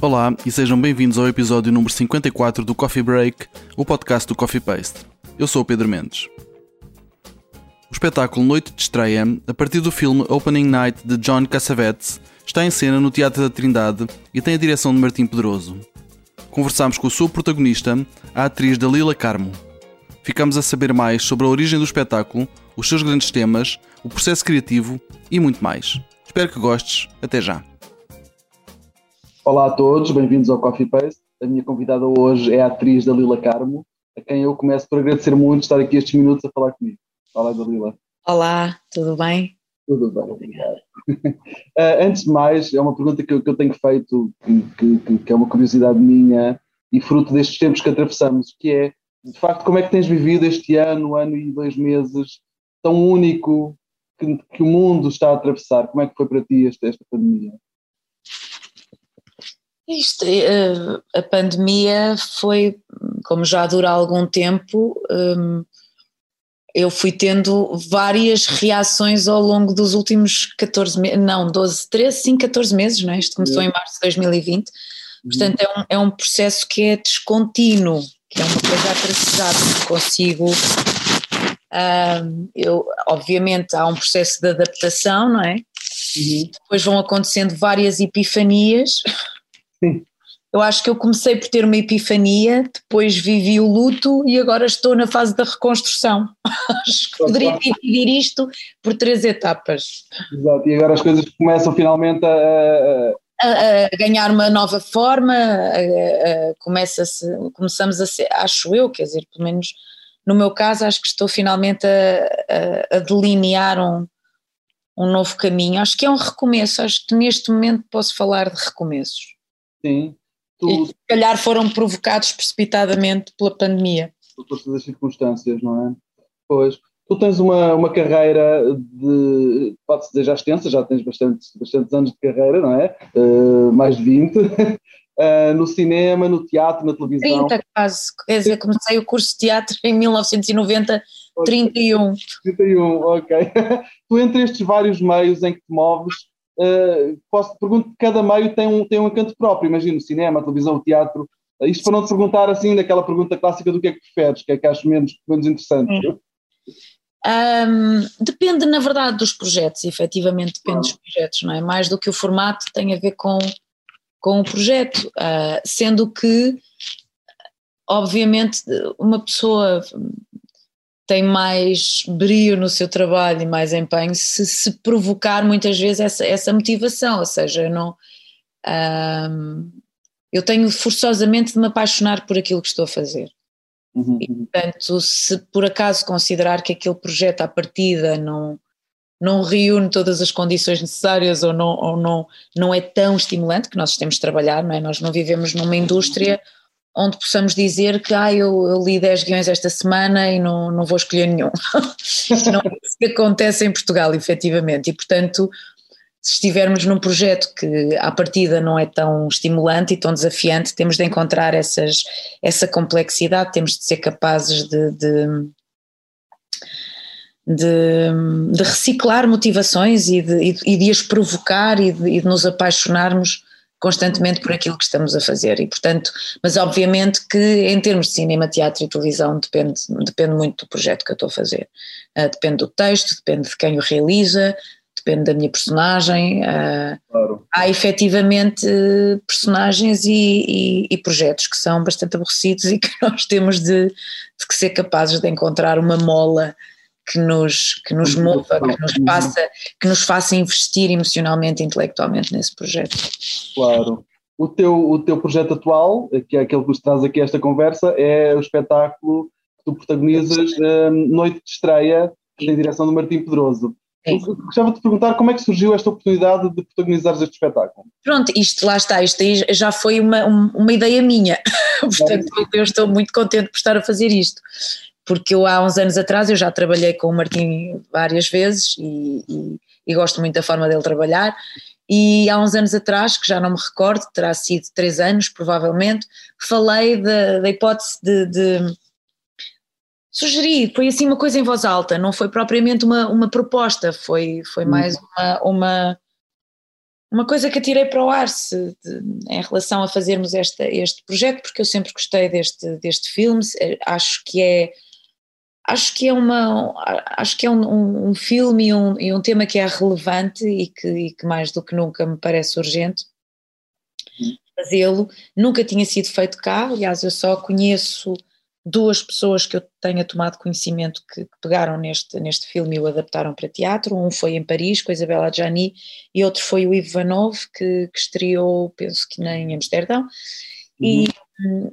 Olá e sejam bem-vindos ao episódio número 54 do Coffee Break, o podcast do Coffee Paste. Eu sou o Pedro Mendes. O espetáculo Noite de Estreia, a partir do filme Opening Night de John Cassavetes, está em cena no Teatro da Trindade e tem a direção de Martim Pedroso. Conversámos com a sua protagonista, a atriz Dalila Carmo. Ficamos a saber mais sobre a origem do espetáculo, os seus grandes temas, o processo criativo e muito mais. Espero que gostes. Até já. Olá a todos, bem-vindos ao Coffee Paste. A minha convidada hoje é a atriz Dalila Carmo, a quem eu começo por agradecer muito estar aqui estes minutos a falar comigo. Olá, Dalila. Olá, tudo bem? Tudo bem, obrigado. uh, antes de mais, é uma pergunta que eu, que eu tenho feito, que, que, que, é uma curiosidade minha e fruto destes tempos que atravessamos, que é, de facto, como é que tens vivido este ano, ano e dois meses tão único que, que o mundo está a atravessar? Como é que foi para ti esta, esta pandemia? Isto, eh, a pandemia foi, como já dura algum tempo, hum, eu fui tendo várias reações ao longo dos últimos 14 meses, não, 12, 13, sim, 14 meses, não é? Isto começou em março de 2020, portanto é um, é um processo que é descontínuo, que é uma coisa atrasada, não consigo. Um, eu, obviamente há um processo de adaptação, não é? Uhum. Depois vão acontecendo várias epifanias Sim. Eu acho que eu comecei por ter uma epifania, depois vivi o luto e agora estou na fase da reconstrução. acho que poderia dividir isto por três etapas. Exato, e agora as coisas começam finalmente a, a, a ganhar uma nova forma, a, começa começamos a ser, acho eu, quer dizer, pelo menos no meu caso, acho que estou finalmente a, delinear um, um novo caminho. Acho que é um recomeço, acho que neste momento posso falar de recomeços. Sim. E se calhar foram provocados precipitadamente pela pandemia. Por todas as circunstâncias, não é? Pois. Tu tens uma, uma carreira de, pode-se dizer já extensa, já tens bastante, bastantes anos de carreira, não é? Uh, mais de 20. Uh, eh, no cinema, no teatro, na televisão. 30 quase, quer dizer, comecei o curso de teatro em 1990, 31. 31, ok. tu entre estes vários meios em que te moves, uh, posso te perguntar, cada meio tem um, tem um encanto próprio, imagino, cinema, televisão, teatro, uh, isto para não te perguntar assim, daquela pergunta clássica do que é que preferes, que é que achas menos, menos interessante. Hum. Um, depende, na verdade, dos projetos, efetivamente depende dos projetos, não é? Mais do que o formato tem a ver com, com o projeto, uh, sendo que, obviamente, uma pessoa tem mais brio no seu trabalho e mais empenho se, se provocar muitas vezes essa, essa motivação, ou seja, eu não eu tenho forçosamente de me apaixonar por aquilo que estou a fazer. Uhum. E, portanto, se por acaso considerar que aquele projeto à partida não, não reúne todas as condições necessárias ou não, ou não, não é tão estimulante, que nós temos de trabalhar, não é? Nós não vivemos numa indústria onde possamos dizer que ah, eu, eu li 10 guiões esta semana e não, não vou escolher nenhum. não é isso que acontece em Portugal, efetivamente, e portanto, se estivermos num projeto que à partida não é tão estimulante e tão desafiante, temos de encontrar essas, essa complexidade, temos de ser capazes de, de de, de, reciclar motivações e de, e de as provocar e de, e de, nos apaixonarmos constantemente por aquilo que estamos a fazer. E portanto, mas obviamente que em termos de cinema, teatro e televisão depende, depende muito do projeto que eu estou a fazer, uh, depende do texto, depende de quem o realiza, depende da minha personagem, uh, claro. há efetivamente personagens e, e, e, projetos que são bastante aborrecidos e que nós temos de, de ser capazes de encontrar uma mola que nos, que nos mova, que nos, faça, que nos faça investir emocionalmente e intelectualmente nesse projeto. Claro. O teu, o teu projeto atual, que é aquele que nos traz aqui esta conversa, é o espetáculo que tu protagonizas um, Noite de Estreia, em direção do Martim Pedroso. Gostava de te perguntar como é que surgiu esta oportunidade de protagonizares este espetáculo. Pronto, isto lá está, isto já foi uma, uma ideia minha, portanto eu estou muito contente por estar a fazer isto porque eu há uns anos atrás eu já trabalhei com o Martim várias vezes e, e, e, gosto muito da forma dele trabalhar e há uns anos atrás, que já não me recordo, terá sido três anos provavelmente, falei da hipótese de, de sugerir, foi assim uma coisa em voz alta, não foi propriamente uma, uma proposta, foi, foi hum. mais uma, uma uma coisa que atirei para o ar se, de, em relação a fazermos esta, este projeto, porque eu sempre gostei deste, deste filme, acho que é acho que é uma acho que é um, um filme e um, e um, tema que é relevante e que, e que mais do que nunca me parece urgente fazê-lo, nunca tinha sido feito cá, aliás eu só conheço duas pessoas que eu tenha tomado conhecimento que, que, pegaram neste, neste filme e o adaptaram para teatro. Um foi em Paris, com a Isabella Gianni, e outro foi o Ivo Vanov, que, que estreou, penso que nem em Amsterdão. Uhum.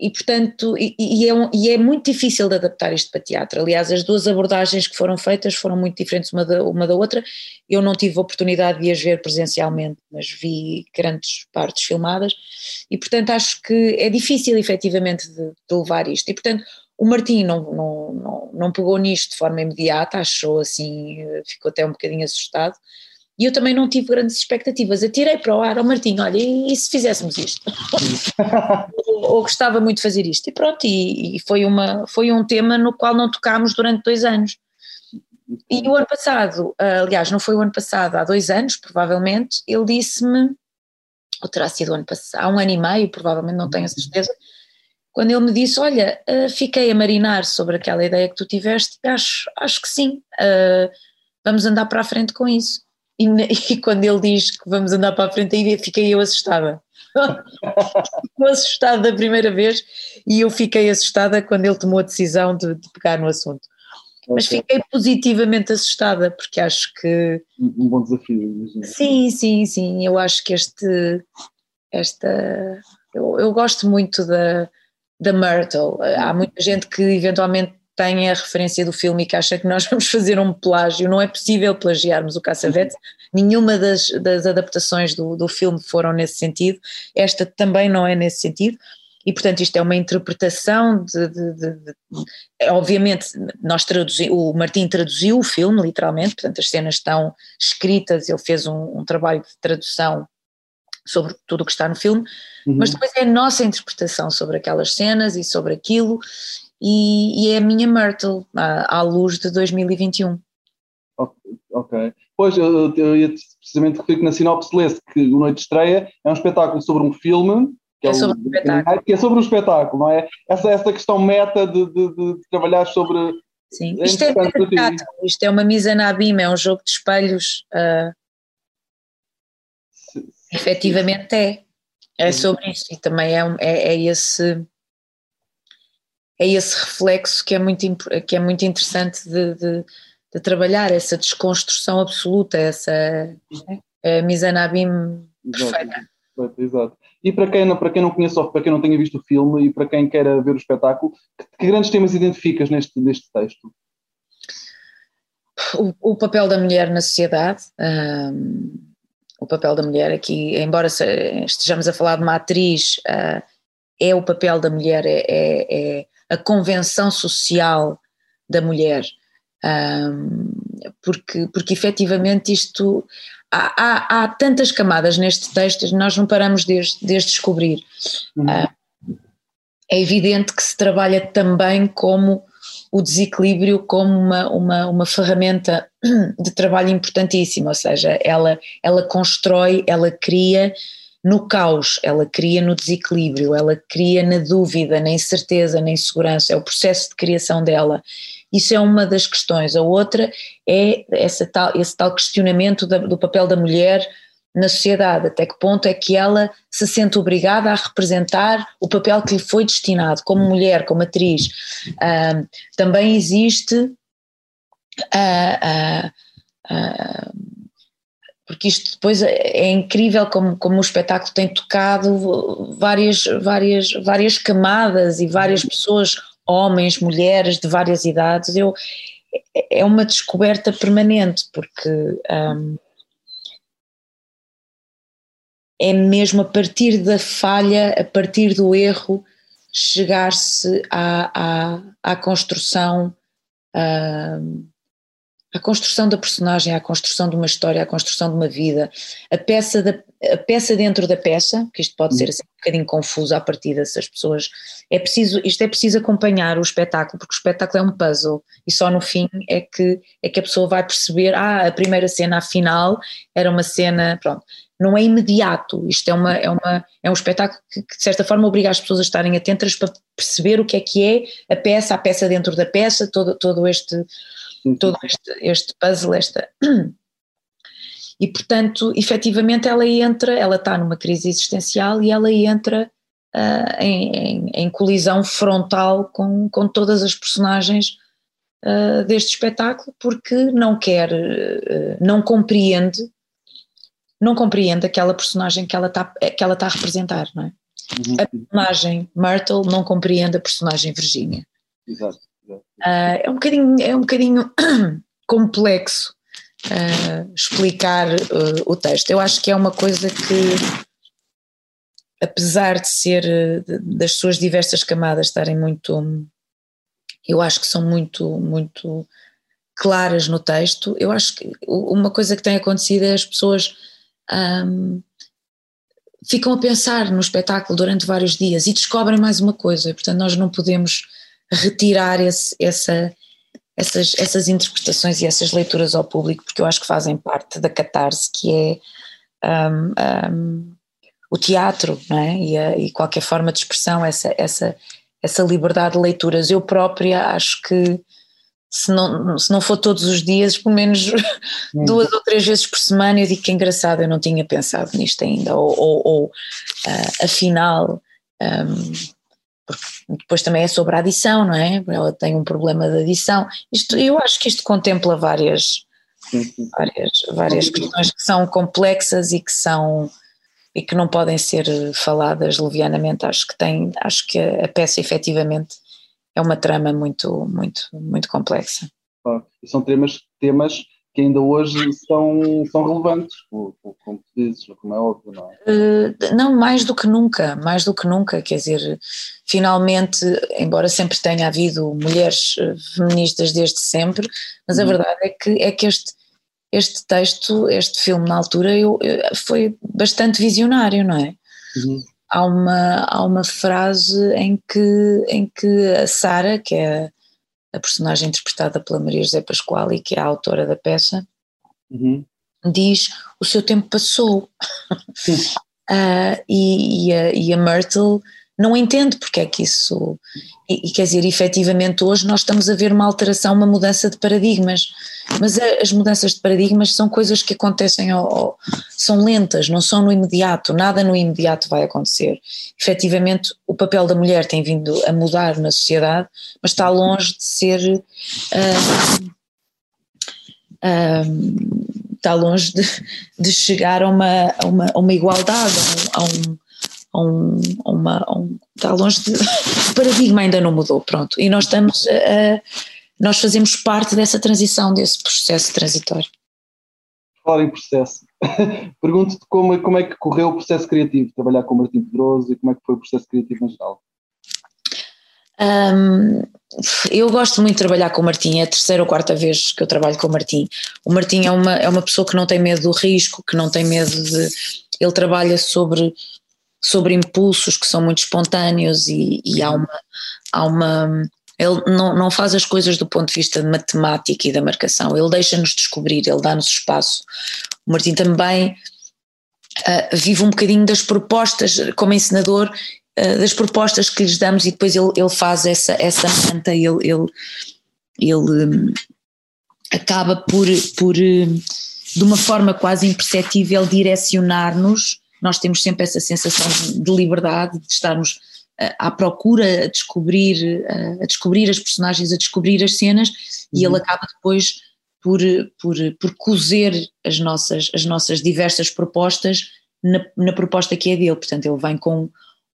E, portanto, e, e, é um, e, é muito difícil de adaptar isto para teatro. Aliás, as duas abordagens que foram feitas foram muito diferentes uma da, uma da outra. Eu não tive a oportunidade de as ver presencialmente, mas vi grandes partes filmadas, e portanto acho que é difícil efetivamente de, de levar isto. E portanto, o Martim não, não, não, não pegou nisto de forma imediata, achou assim, ficou até um bocadinho assustado, e eu também não tive grandes expectativas. Atirei para o ar ao Martim, olha, e, e se fizéssemos isto? ou, ou, gostava muito de fazer isto. E pronto, e, e, foi, uma, foi um tema no qual não tocámos durante dois anos. E o ano passado, aliás, não foi o ano passado, há dois anos, provavelmente, ele disse-me, ou terá sido o ano passado, há um ano e meio, provavelmente, não tenho a certeza, quando ele me disse, olha, uh, fiquei a marinar sobre aquela ideia que tu tiveste, acho, acho que sim, uh, vamos andar para a frente com isso. E, e, quando ele diz que vamos andar para a frente, aí fiquei eu assustada. Ficou assustada da primeira vez e eu fiquei assustada quando ele tomou a decisão de, de pegar no assunto. Okay. Mas fiquei positivamente assustada porque acho que. Um bom desafio, imagino. Sim, sim, sim. Eu acho que este. Esta. Eu, eu gosto muito da, da Myrtle. Há muita gente que eventualmente tem a referência do filme e que acha que nós vamos fazer um plágio. Não é possível plagiarmos o Caçavete, nenhuma das, das adaptações do, do filme foram nesse sentido, esta também não é nesse sentido. E, portanto, isto é uma interpretação de. de, de, de obviamente, nós traduzimos, o Martim traduziu o filme, literalmente, portanto, as cenas estão escritas, ele fez um, um trabalho de tradução sobre tudo o que está no filme, uhum. mas depois é a nossa interpretação sobre aquelas cenas e sobre aquilo, e, e é a minha Myrtle, à, à, luz de 2021. Ok. Pois, eu, eu ia precisamente referir que na sinopse lê-se que o Noite de Estreia é um espetáculo sobre um filme que é, é sobre um espetáculo. Que é sobre um espetáculo, não é? Essa, essa questão meta de, de, de trabalhar sobre. Sim, é isto é teatro, isto é uma misa na abima, é um jogo de espelhos. Uh, efetivamente é. É sobre isso e também é, é, é esse é esse reflexo que é muito, que é muito interessante de, de, de trabalhar, essa desconstrução absoluta, essa é, Mizanabim perfeita. Exato, exato. E para quem, para quem não conhece ou para quem não tenha visto o filme e para quem queira ver o espetáculo, que, que grandes temas identificas neste, neste texto? O, o papel da mulher na sociedade, um, o papel da mulher aqui, embora estejamos a falar de uma atriz, uh, é o papel da mulher, é, é, é a convenção social da mulher, um, porque, porque efetivamente isto. Há, há, há, tantas camadas neste texto, nós não paramos de, de descobrir. Uhum. Uh, é evidente que se trabalha também como o desequilíbrio como uma, uma, uma ferramenta de trabalho importantíssima, ou seja, ela, ela constrói, ela cria no caos, ela cria no desequilíbrio, ela cria na dúvida, na incerteza, na insegurança, é o processo de criação dela. Isso é uma das questões. A outra é essa tal, esse tal questionamento da, do papel da mulher na sociedade, até que ponto é que ela se sente obrigada a representar o papel que lhe foi destinado, como mulher, como atriz. Uh, também existe. Uh, uh, porque isto depois é, é incrível como, como o espetáculo tem tocado várias, várias, várias camadas e várias pessoas, homens, mulheres de várias idades. Eu, é uma descoberta permanente, porque um, é mesmo a partir da falha, a partir do erro, chegar-se à, à, à construção. Um, a construção da personagem, a construção de uma história, a construção de uma vida. A peça da, a peça dentro da peça, que isto pode ser assim, um bocadinho confuso a partir dessas pessoas, é preciso, isto é preciso acompanhar o espetáculo, porque o espetáculo é um puzzle e só no fim é que, é que a pessoa vai perceber, ah, a primeira cena afinal era uma cena, pronto, não é imediato, isto é, uma, é, uma, é um espetáculo que, que de certa forma obriga as pessoas a estarem atentas para perceber o que é que é a peça, a peça dentro da peça, todo, todo este todo este, este puzzle, esta e, portanto, efetivamente ela entra, ela está numa crise existencial e ela entra uh, em, em, em, colisão frontal com, com todas as personagens uh, deste espetáculo porque não quer, uh, não compreende, não compreende aquela personagem que ela está que ela está a representar, não é? Uhum. A personagem Myrtle não compreende a personagem Virginia. Exato. Exato. é um bocadinho, é um bocadinho complexo uh, explicar uh, o texto. Eu acho que é uma coisa que, apesar de ser de, das suas diversas camadas estarem muito, eu acho que são muito, muito claras no texto. Eu acho que uma coisa que tem acontecido é as pessoas um, ficam a pensar no espetáculo durante vários dias e descobrem mais uma coisa. Portanto, nós não podemos retirar esse, essa essas, essas interpretações e essas leituras ao público, porque eu acho que fazem parte da catarse que é um, um, o teatro, não é? E, a, e, qualquer forma de expressão, essa, essa, essa liberdade de leituras. Eu própria acho que se não, se não for todos os dias, pelo menos hum. duas ou três vezes por semana, eu digo que é engraçado, eu não tinha pensado nisto ainda, ou, ou, ou uh, afinal. Um, depois também é sobre a adição, não é? Ela tem um problema de adição. Isto, eu acho que isto contempla várias, várias, várias questões que são complexas e que são e que não podem ser faladas levianamente. Acho que tem, acho que a, peça efetivamente é uma trama muito, muito, muito complexa. são temas, temas que ainda hoje são, são relevantes, como, como dizes, como é óbvio, não é? Uh, não, mais do que nunca, mais do que nunca, quer dizer, finalmente, embora sempre tenha havido mulheres eh, feministas desde sempre, mas uhum. a verdade é que, é que este, este texto, este filme na altura eu, eu foi bastante visionário, não é? Uhum. Há, uma, há uma frase em que, em que a Sara, que é a personagem interpretada pela Maria José Pascoal, que é a autora da peça, uhum. diz: O seu tempo passou. uh, e, e, a, e a Myrtle não entende porque é que isso. E, e, quer dizer, efetivamente hoje nós estamos a ver uma alteração, uma mudança de paradigmas, mas as mudanças de paradigmas são coisas que acontecem, ao, ao, são lentas, não são no imediato, nada no imediato vai acontecer. Efetivamente, o papel da mulher tem vindo a mudar na sociedade, mas está longe de ser. Uh, está longe de, de chegar a uma, a uma, a uma igualdade, a um, a um, uma, a um, está longe de, o paradigma ainda não mudou, pronto, e nós estamos a, nós fazemos parte dessa transição, desse processo transitório. Falar em processo, pergunto-te como, como é que correu o processo criativo, trabalhar com o Martim Pedroso e como é que foi o processo criativo em geral? Um, eu gosto muito de trabalhar com o Martim, é a terceira ou quarta vez que eu trabalho com o Martim. O Martim é uma, é uma pessoa que não tem medo do risco, que não tem medo de. Ele trabalha sobre sobre impulsos que são muito espontâneos e, e há, uma, há uma. Ele não, não faz as coisas do ponto de vista de matemática e da marcação, ele deixa-nos descobrir, ele dá-nos espaço. O Martim também uh, vive um bocadinho das propostas, como ensinador, uh, das propostas que lhes damos e depois ele, ele faz essa, essa manta, ele, ele, ele um, acaba por, por, hum, de uma forma quase imperceptível, direcionar-nos nós temos sempre essa sensação de liberdade, de estarmos à procura, a descobrir, a descobrir as personagens, a descobrir as cenas, uhum. e ele uhum. acaba depois por, por, por cozer as nossas, as nossas diversas propostas na, na proposta que é dele. Portanto, ele vem com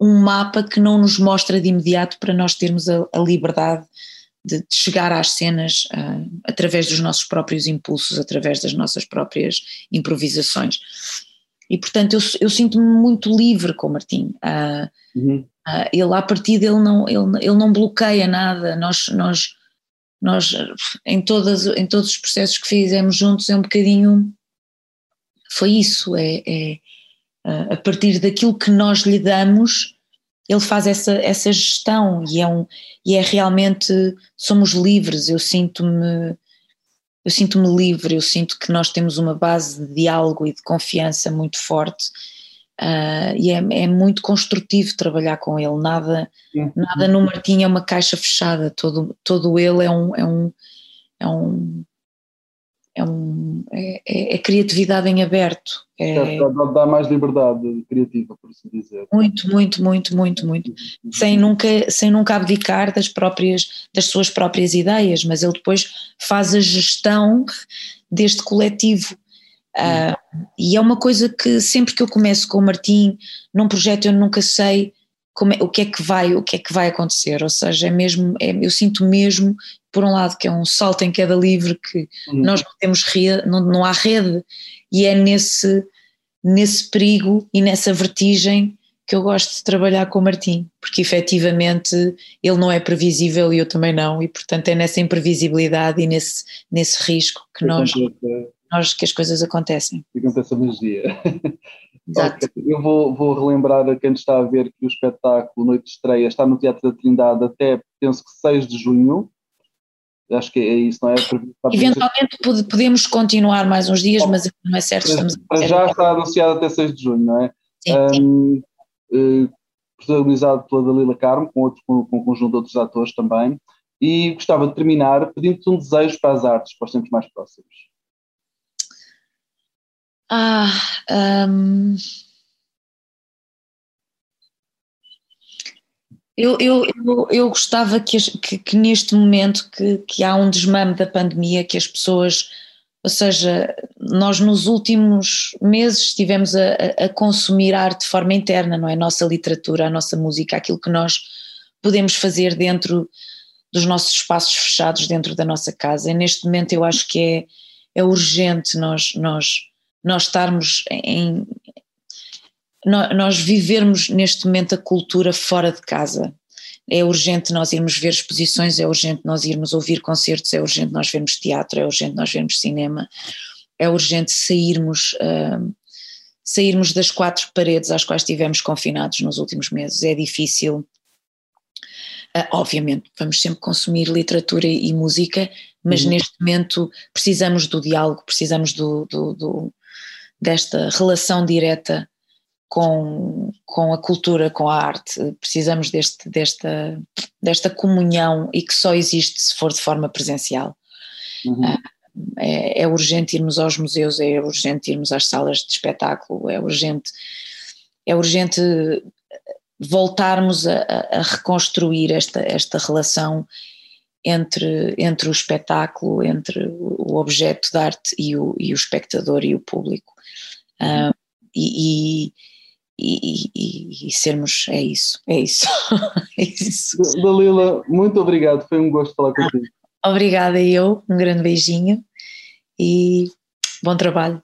um mapa que não nos mostra de imediato para nós termos a, a liberdade de, de, chegar às cenas uh, através dos nossos próprios impulsos, através das nossas próprias improvisações. E portanto eu, eu sinto-me muito livre com o Martim. Uh, uhum. Uh, ele a partir dele não, ele, ele não bloqueia nada, nós, nós, nós em, todas, em todos os processos que fizemos juntos é um bocadinho, foi isso, é, é, uh, a partir daquilo que nós lhe damos, ele faz essa, essa gestão e é, um, e é realmente, somos livres, eu sinto-me eu sinto-me livre, eu sinto que nós temos uma base de diálogo e de confiança muito forte uh, e é, é, muito construtivo trabalhar com ele, nada, nada no Martim é uma caixa fechada, todo, todo ele é um, é um, é um é, um, é, é, é, criatividade em aberto. É, dá, dá, mais liberdade criativa, por assim dizer. Muito, muito, muito, muito, muito. Sem nunca, sem nunca abdicar das próprias, das suas próprias ideias, mas ele depois faz a gestão deste coletivo. Uh, e é uma coisa que sempre que eu começo com o Martim, num projeto eu nunca sei é, o que é que vai, o que é que vai acontecer, ou seja, é mesmo, é, eu sinto mesmo por um lado, que é um salto em queda livre, que uhum. nós não temos rede, não, não há rede, e é nesse, nesse perigo e nessa vertigem que eu gosto de trabalhar com o Martim, porque efetivamente ele não é previsível e eu também não, e portanto é nessa imprevisibilidade e nesse, nesse risco que nós, nós que as coisas acontecem. Acontece a magia. Exato. Okay. Eu vou, vou relembrar a quem está a ver que o espetáculo Noite de Estreia está no Teatro da Trindade até, penso que 6 de junho, Acho que é isso, não é? Eventualmente podemos continuar mais uns dias, mas não é certo. Estamos já está anunciado até 6 de junho, não é? Sim, um, Uh, protagonizado pela Dalila Carmo, com, outro, com, com um conjunto de outros atores também. E gostava de terminar pedindo-te um desejo para as artes, para os tempos mais próximos. Ah, um... Eu, eu, eu, eu gostava que, que, que, neste momento que, que há um desmame da pandemia, que as pessoas, ou seja, nós nos últimos meses estivemos a, a consumir arte de forma interna, não é? A nossa literatura, a nossa música, aquilo que nós podemos fazer dentro dos nossos espaços fechados, dentro da nossa casa. E neste momento eu acho que é, é urgente nós, nós, nós estarmos em, nós vivermos neste momento a cultura fora de casa. É urgente nós irmos ver exposições, é urgente nós irmos ouvir concertos, é urgente nós vermos teatro, é urgente nós vermos cinema, é urgente sairmos, uh, sairmos das quatro paredes às quais estivemos confinados nos últimos meses. É difícil. Uh, obviamente, vamos sempre consumir literatura e música, mas uhum. neste momento precisamos do diálogo, precisamos do, do, do desta relação direta com, com a cultura, com a arte. Precisamos deste, desta, desta comunhão e que só existe se for de forma presencial. Uhum. Ah, é, é, urgente irmos aos museus, é urgente irmos às salas de espetáculo, é urgente, é urgente voltarmos a, a reconstruir esta, esta relação entre, entre o espetáculo, entre o objeto de arte e o, e o espectador e o público. Uhum. e, e, e, e, sermos, é isso, é isso, é isso. Dalila, muito obrigado, foi um gosto falar contigo. Obrigada eu, um grande beijinho e bom trabalho.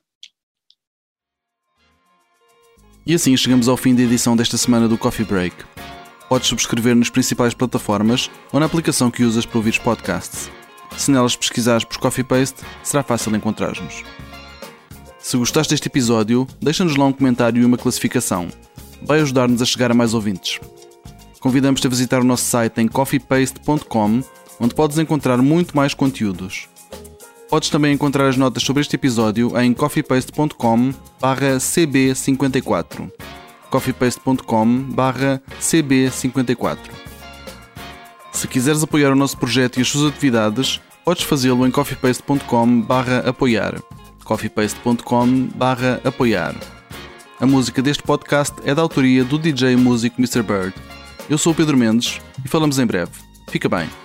E assim chegamos ao fim da edição desta semana do Coffee Break. Podes subscrever nas principais plataformas ou na aplicação que usas para ouvir podcasts. Se nelas pesquisares por Coffee Paste, será fácil encontrar-nos. Se gostaste deste episódio, deixa-nos lá um comentário e uma classificação. Vai ajudar-nos a chegar a mais ouvintes. Convidamos-te a visitar o nosso site em coffeepaste.com, onde podes encontrar muito mais conteúdos. Podes também encontrar as notas sobre este episódio em coffeepaste.com cb54 coffeepaste.com cb54 Se quiseres apoiar o nosso projeto e as suas atividades, podes fazê-lo em coffeepaste.com apoiar coffeepaste.com apoiar. A música deste podcast é da autoria do DJ músico Mr. Bird. Eu sou o Pedro Mendes e falamos em breve. Fica bem.